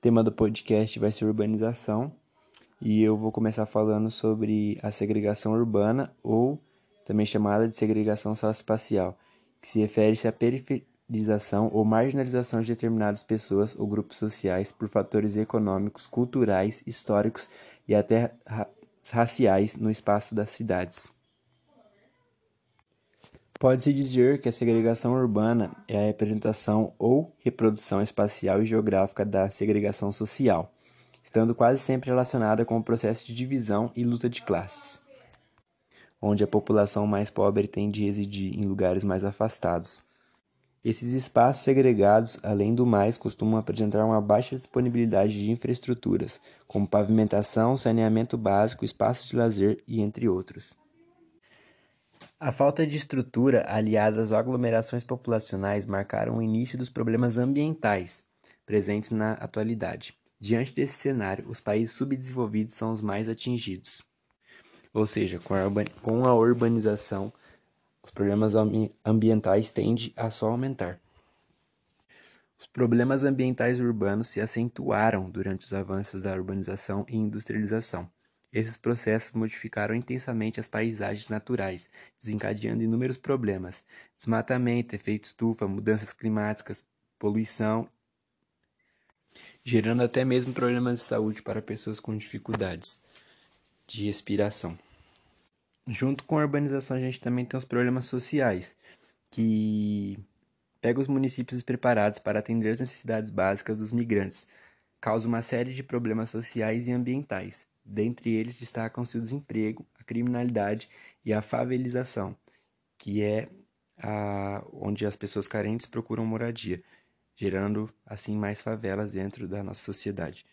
tema do podcast vai ser urbanização e eu vou começar falando sobre a segregação urbana ou também chamada de segregação socioespacial, que se refere-se à periferização ou marginalização de determinadas pessoas ou grupos sociais por fatores econômicos, culturais, históricos e até raciais no espaço das cidades. Pode-se dizer que a segregação urbana é a representação ou reprodução espacial e geográfica da segregação social, estando quase sempre relacionada com o processo de divisão e luta de classes, onde a população mais pobre tem de residir em lugares mais afastados. Esses espaços segregados, além do mais, costumam apresentar uma baixa disponibilidade de infraestruturas, como pavimentação, saneamento básico, espaços de lazer e entre outros. A falta de estrutura, aliada às aglomerações populacionais, marcaram o início dos problemas ambientais presentes na atualidade. Diante desse cenário, os países subdesenvolvidos são os mais atingidos. Ou seja, com a, com a urbanização, os problemas ambientais tendem a só aumentar. Os problemas ambientais urbanos se acentuaram durante os avanços da urbanização e industrialização esses processos modificaram intensamente as paisagens naturais, desencadeando inúmeros problemas: desmatamento, efeito estufa, mudanças climáticas, poluição, gerando até mesmo problemas de saúde para pessoas com dificuldades de respiração. Junto com a urbanização, a gente também tem os problemas sociais, que pega os municípios despreparados para atender as necessidades básicas dos migrantes, causa uma série de problemas sociais e ambientais. Dentre eles destacam-se o desemprego, a criminalidade e a favelização, que é a, onde as pessoas carentes procuram moradia, gerando assim mais favelas dentro da nossa sociedade.